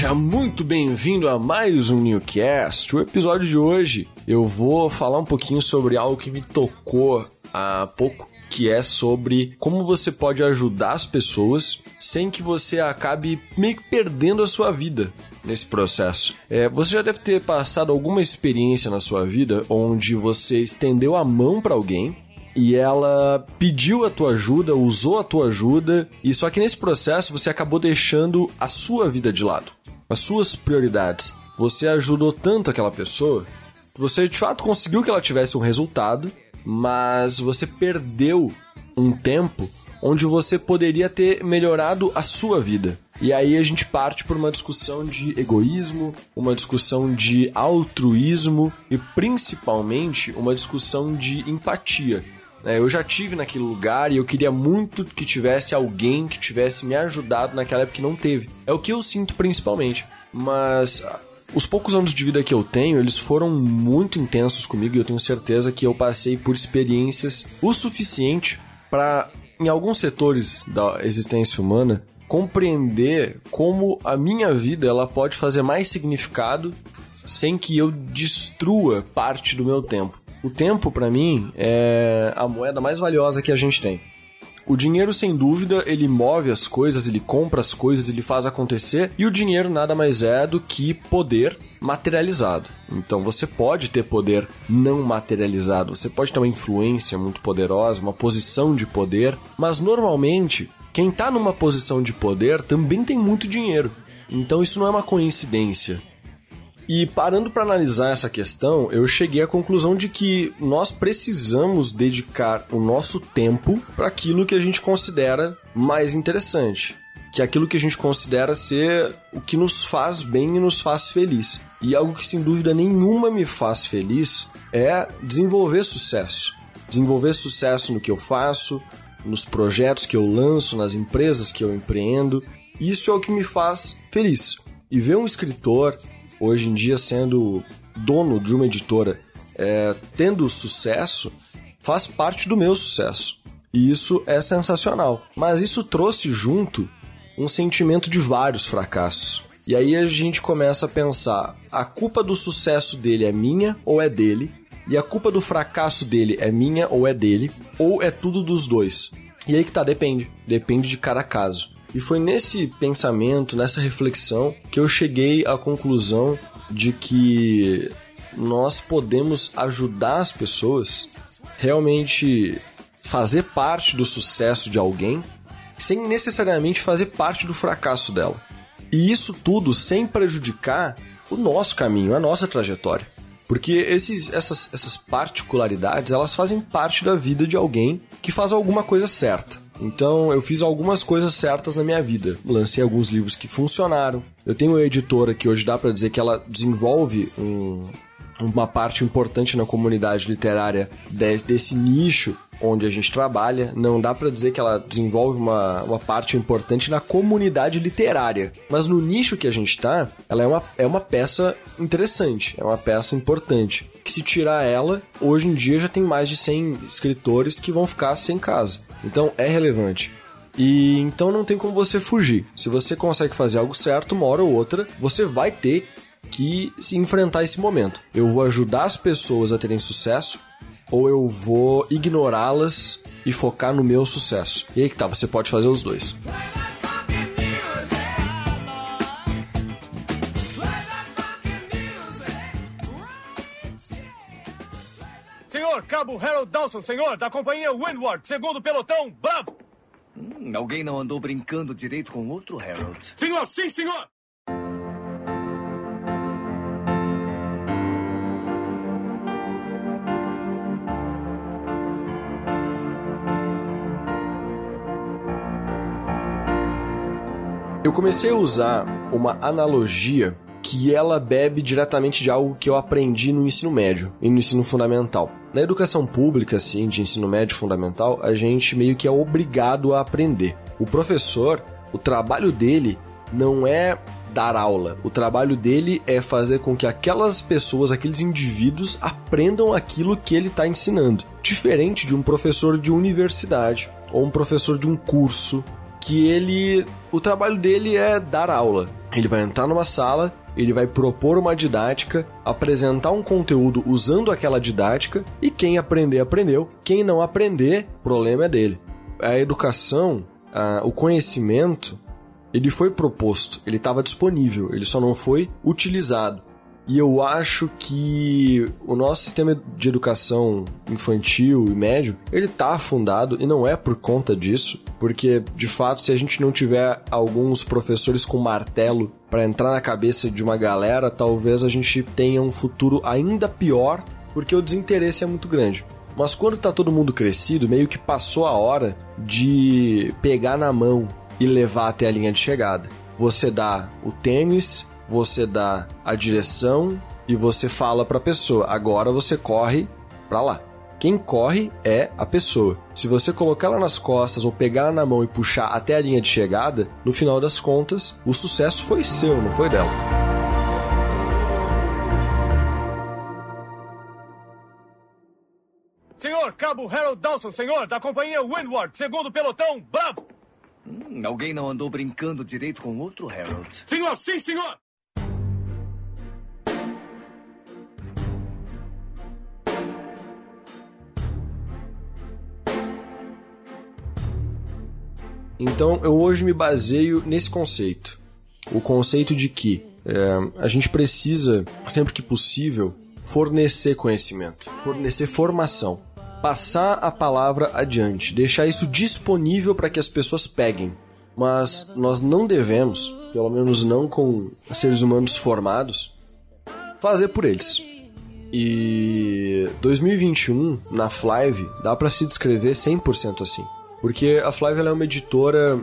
Seja muito bem-vindo a mais um Newcast. O episódio de hoje eu vou falar um pouquinho sobre algo que me tocou há pouco, que é sobre como você pode ajudar as pessoas sem que você acabe meio que perdendo a sua vida nesse processo. É, você já deve ter passado alguma experiência na sua vida onde você estendeu a mão para alguém e ela pediu a tua ajuda, usou a tua ajuda, e só que nesse processo você acabou deixando a sua vida de lado, as suas prioridades. Você ajudou tanto aquela pessoa, você de fato conseguiu que ela tivesse um resultado, mas você perdeu um tempo onde você poderia ter melhorado a sua vida. E aí a gente parte por uma discussão de egoísmo, uma discussão de altruísmo e principalmente uma discussão de empatia. É, eu já tive naquele lugar e eu queria muito que tivesse alguém que tivesse me ajudado naquela época que não teve. É o que eu sinto principalmente. Mas ah, os poucos anos de vida que eu tenho, eles foram muito intensos comigo e eu tenho certeza que eu passei por experiências o suficiente para, em alguns setores da existência humana, compreender como a minha vida ela pode fazer mais significado sem que eu destrua parte do meu tempo. O tempo, para mim, é a moeda mais valiosa que a gente tem. O dinheiro, sem dúvida, ele move as coisas, ele compra as coisas, ele faz acontecer, e o dinheiro nada mais é do que poder materializado. Então você pode ter poder não materializado, você pode ter uma influência muito poderosa, uma posição de poder, mas normalmente quem está numa posição de poder também tem muito dinheiro. Então isso não é uma coincidência. E parando para analisar essa questão, eu cheguei à conclusão de que nós precisamos dedicar o nosso tempo para aquilo que a gente considera mais interessante, que é aquilo que a gente considera ser o que nos faz bem e nos faz feliz. E algo que sem dúvida nenhuma me faz feliz é desenvolver sucesso. Desenvolver sucesso no que eu faço, nos projetos que eu lanço, nas empresas que eu empreendo. Isso é o que me faz feliz. E ver um escritor, hoje em dia sendo dono de uma editora, é, tendo sucesso, faz parte do meu sucesso. E isso é sensacional. Mas isso trouxe junto um sentimento de vários fracassos. E aí a gente começa a pensar: a culpa do sucesso dele é minha ou é dele? E a culpa do fracasso dele é minha ou é dele? Ou é tudo dos dois? E aí que tá, depende. Depende de cada caso. E foi nesse pensamento, nessa reflexão, que eu cheguei à conclusão de que nós podemos ajudar as pessoas realmente fazer parte do sucesso de alguém sem necessariamente fazer parte do fracasso dela. E isso tudo sem prejudicar o nosso caminho, a nossa trajetória. Porque esses, essas, essas particularidades, elas fazem parte da vida de alguém que faz alguma coisa certa. Então eu fiz algumas coisas certas na minha vida. Lancei alguns livros que funcionaram. Eu tenho uma editora que hoje dá para dizer que ela desenvolve um, uma parte importante na comunidade literária desse, desse nicho onde a gente trabalha. Não dá para dizer que ela desenvolve uma, uma parte importante na comunidade literária. Mas no nicho que a gente tá, ela é uma, é uma peça interessante, é uma peça importante. Que se tirar ela, hoje em dia já tem mais de 100 escritores que vão ficar sem casa. Então é relevante. E então não tem como você fugir. Se você consegue fazer algo certo, uma hora ou outra, você vai ter que se enfrentar esse momento. Eu vou ajudar as pessoas a terem sucesso ou eu vou ignorá-las e focar no meu sucesso. E aí que tá, você pode fazer os dois. Senhor, Dawson, senhor, da companhia Windward, segundo pelotão, Bob! Hum, alguém não andou brincando direito com outro Harold. Senhor, sim, senhor! Eu comecei a usar uma analogia que ela bebe diretamente de algo que eu aprendi no ensino médio e no ensino fundamental. Na educação pública, assim, de ensino médio fundamental, a gente meio que é obrigado a aprender. O professor, o trabalho dele não é dar aula. O trabalho dele é fazer com que aquelas pessoas, aqueles indivíduos, aprendam aquilo que ele está ensinando. Diferente de um professor de universidade ou um professor de um curso que ele. O trabalho dele é dar aula. Ele vai entrar numa sala, ele vai propor uma didática, apresentar um conteúdo usando aquela didática e quem aprender, aprendeu. Quem não aprender, problema é dele. A educação, a, o conhecimento, ele foi proposto, ele estava disponível, ele só não foi utilizado. E eu acho que o nosso sistema de educação infantil e médio, ele tá afundado e não é por conta disso, porque de fato, se a gente não tiver alguns professores com martelo para entrar na cabeça de uma galera, talvez a gente tenha um futuro ainda pior, porque o desinteresse é muito grande. Mas quando tá todo mundo crescido, meio que passou a hora de pegar na mão e levar até a linha de chegada. Você dá o tênis, você dá a direção e você fala para a pessoa: agora você corre para lá. Quem corre é a pessoa. Se você colocar ela nas costas ou pegar ela na mão e puxar até a linha de chegada, no final das contas, o sucesso foi seu, não foi dela. Senhor, Cabo Harold Dawson, senhor, da companhia Windward, segundo pelotão, bravo! Hum, alguém não andou brincando direito com outro, Harold? Senhor, sim, senhor! Então eu hoje me baseio nesse conceito. O conceito de que é, a gente precisa, sempre que possível, fornecer conhecimento, fornecer formação, passar a palavra adiante, deixar isso disponível para que as pessoas peguem. Mas nós não devemos, pelo menos não com seres humanos formados, fazer por eles. E 2021 na Flive dá para se descrever 100% assim. Porque a Flávia é uma editora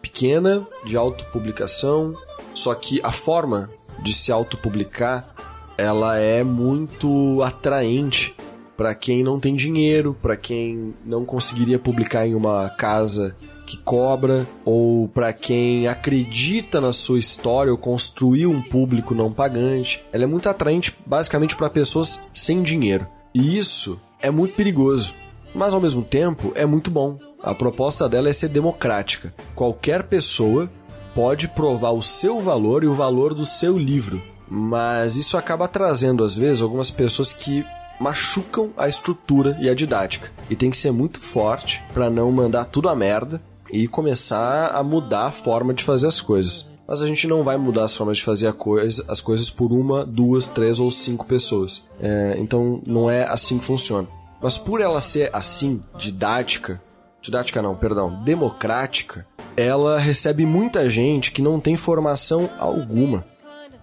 pequena, de autopublicação, só que a forma de se autopublicar ela é muito atraente para quem não tem dinheiro, para quem não conseguiria publicar em uma casa que cobra, ou para quem acredita na sua história ou construiu um público não pagante. Ela é muito atraente basicamente para pessoas sem dinheiro. E isso é muito perigoso, mas ao mesmo tempo é muito bom a proposta dela é ser democrática. Qualquer pessoa pode provar o seu valor e o valor do seu livro. Mas isso acaba trazendo, às vezes, algumas pessoas que machucam a estrutura e a didática. E tem que ser muito forte para não mandar tudo a merda e começar a mudar a forma de fazer as coisas. Mas a gente não vai mudar as formas de fazer coisa, as coisas por uma, duas, três ou cinco pessoas. É, então não é assim que funciona. Mas por ela ser assim, didática, didática não, perdão, democrática, ela recebe muita gente que não tem formação alguma.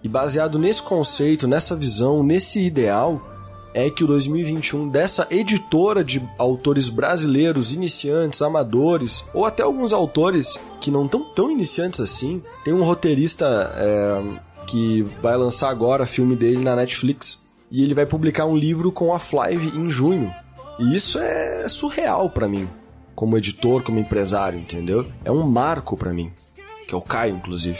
E baseado nesse conceito, nessa visão, nesse ideal, é que o 2021 dessa editora de autores brasileiros, iniciantes, amadores, ou até alguns autores que não estão tão iniciantes assim. Tem um roteirista é, que vai lançar agora filme dele na Netflix e ele vai publicar um livro com a Flive em junho. E isso é surreal para mim como editor, como empresário, entendeu? É um marco para mim, que é o Caio, inclusive.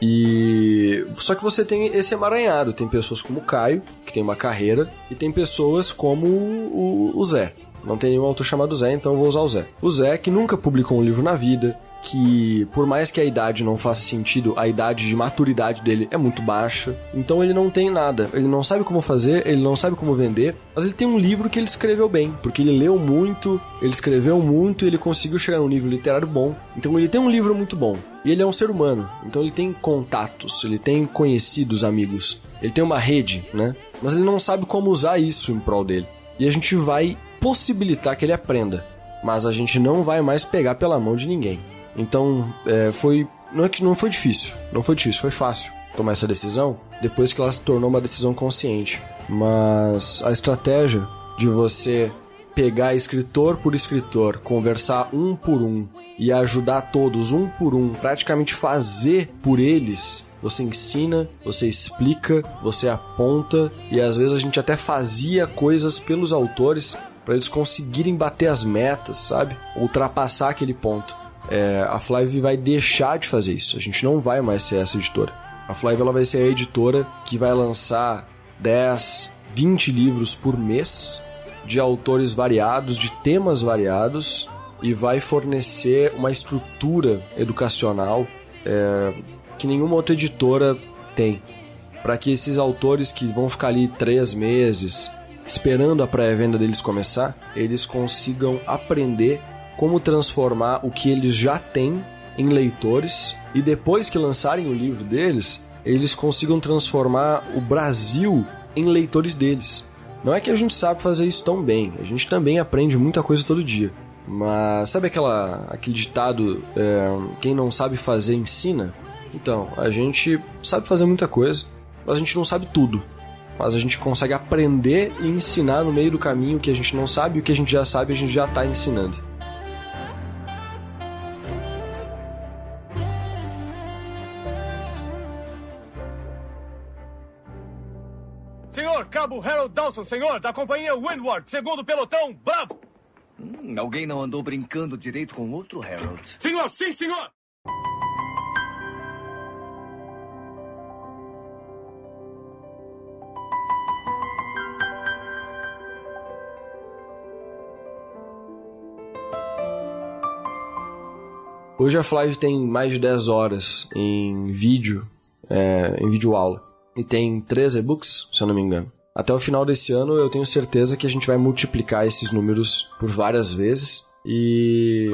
E só que você tem esse emaranhado, tem pessoas como o Caio, que tem uma carreira, e tem pessoas como o, Zé. Não tem nenhum autor chamado Zé, então eu vou usar o Zé. O Zé, que nunca publicou um livro na vida, que por mais que a idade não faça sentido, a idade de maturidade dele é muito baixa. Então ele não tem nada. Ele não sabe como fazer, ele não sabe como vender, mas ele tem um livro que ele escreveu bem, porque ele leu muito, ele escreveu muito e ele conseguiu chegar num nível literário bom. Então ele tem um livro muito bom. E ele é um ser humano, então ele tem contatos, ele tem conhecidos amigos, ele tem uma rede, né? Mas ele não sabe como usar isso em prol dele. E a gente vai possibilitar que ele aprenda, mas a gente não vai mais pegar pela mão de ninguém. Então, é, foi. Não é que não foi difícil, não foi difícil, foi fácil tomar essa decisão depois que ela se tornou uma decisão consciente. Mas a estratégia de você pegar escritor por escritor, conversar um por um e ajudar todos um por um, praticamente fazer por eles. Você ensina, você explica, você aponta e às vezes a gente até fazia coisas pelos autores para eles conseguirem bater as metas, sabe? Ultrapassar aquele ponto é, a Flive vai deixar de fazer isso. A gente não vai mais ser essa editora. A Flive ela vai ser a editora que vai lançar 10, 20 livros por mês de autores variados, de temas variados e vai fornecer uma estrutura educacional é, que nenhuma outra editora tem. Para que esses autores que vão ficar ali três meses esperando a pré-venda deles começar, eles consigam aprender como transformar o que eles já têm em leitores e depois que lançarem o livro deles, eles consigam transformar o Brasil em leitores deles. Não é que a gente sabe fazer isso tão bem, a gente também aprende muita coisa todo dia. Mas sabe aquela, aquele ditado: é, quem não sabe fazer ensina? Então, a gente sabe fazer muita coisa, mas a gente não sabe tudo. Mas a gente consegue aprender e ensinar no meio do caminho o que a gente não sabe e o que a gente já sabe a gente já está ensinando. Senhor, Cabo Harold Dawson, senhor, da companhia Windward, segundo pelotão, bravo! Hum, alguém não andou brincando direito com outro Harold. Senhor, sim, senhor! Hoje a Flávia tem mais de 10 horas em vídeo, é, em vídeo aula. E tem 3 e-books, se eu não me engano. Até o final desse ano eu tenho certeza que a gente vai multiplicar esses números por várias vezes. E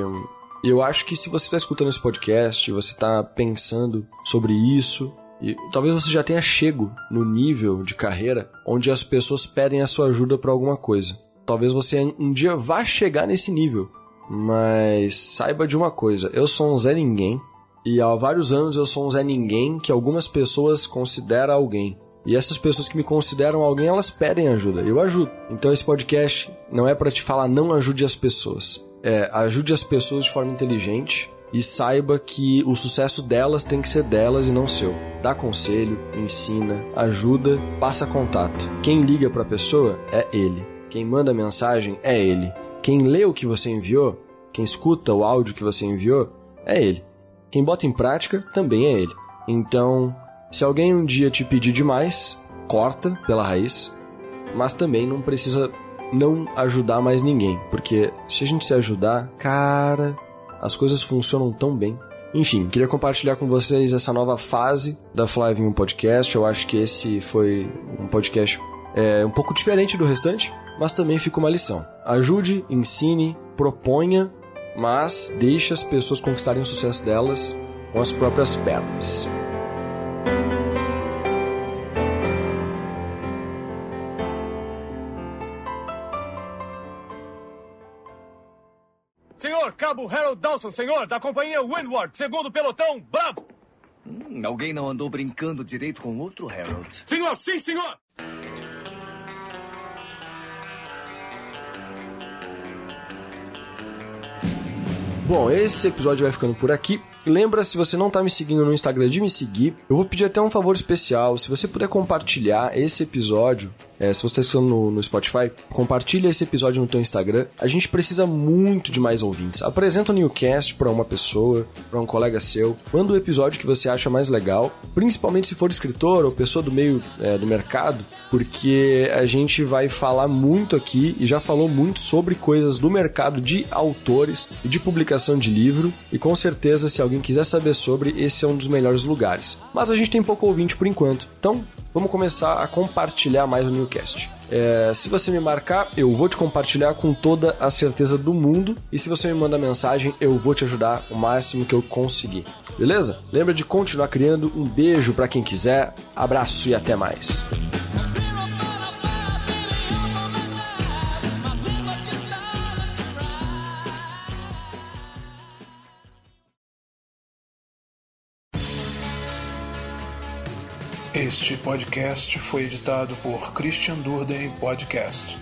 eu acho que se você está escutando esse podcast, você está pensando sobre isso, e talvez você já tenha chego no nível de carreira onde as pessoas pedem a sua ajuda para alguma coisa. Talvez você um dia vá chegar nesse nível, mas saiba de uma coisa: eu sou um Zé Ninguém, e há vários anos eu sou um Zé Ninguém que algumas pessoas consideram alguém. E essas pessoas que me consideram alguém, elas pedem ajuda. Eu ajudo. Então esse podcast não é para te falar não ajude as pessoas. É, ajude as pessoas de forma inteligente e saiba que o sucesso delas tem que ser delas e não seu. Dá conselho, ensina, ajuda, passa contato. Quem liga para a pessoa é ele. Quem manda mensagem é ele. Quem lê o que você enviou, quem escuta o áudio que você enviou, é ele. Quem bota em prática também é ele. Então, se alguém um dia te pedir demais, corta pela raiz, mas também não precisa não ajudar mais ninguém, porque se a gente se ajudar, cara, as coisas funcionam tão bem. Enfim, queria compartilhar com vocês essa nova fase da Fly Podcast. Eu acho que esse foi um podcast é, um pouco diferente do restante, mas também fica uma lição. Ajude, ensine, proponha, mas deixe as pessoas conquistarem o sucesso delas com as próprias pernas. Senhor, Cabo Harold Dawson, senhor, da companhia Windward, segundo pelotão, bravo! Hum, alguém não andou brincando direito com outro Harold. Senhor, sim, senhor! Bom, esse episódio vai ficando por aqui. Lembra, se você não tá me seguindo no Instagram, de me seguir. Eu vou pedir até um favor especial. Se você puder compartilhar esse episódio, é, se você está escutando no, no, Spotify, compartilha esse episódio no teu Instagram. A gente precisa muito de mais ouvintes. Apresenta o Newcast para uma pessoa, para um colega seu. Manda o episódio que você acha mais legal, principalmente se for escritor ou pessoa do meio é, do mercado, porque a gente vai falar muito aqui e já falou muito sobre coisas do mercado de autores e de publicação de livro. E com certeza, se alguém quiser saber sobre, esse é um dos melhores lugares. Mas a gente tem pouco ouvinte por enquanto. Então, vamos começar a compartilhar mais o Newcast. É, se você me marcar, eu vou te compartilhar com toda a certeza do mundo. E se você me mandar mensagem, eu vou te ajudar o máximo que eu conseguir. Beleza? Lembra de continuar criando. Um beijo para quem quiser. Abraço e até mais. Este podcast foi editado por Christian Durden Podcast.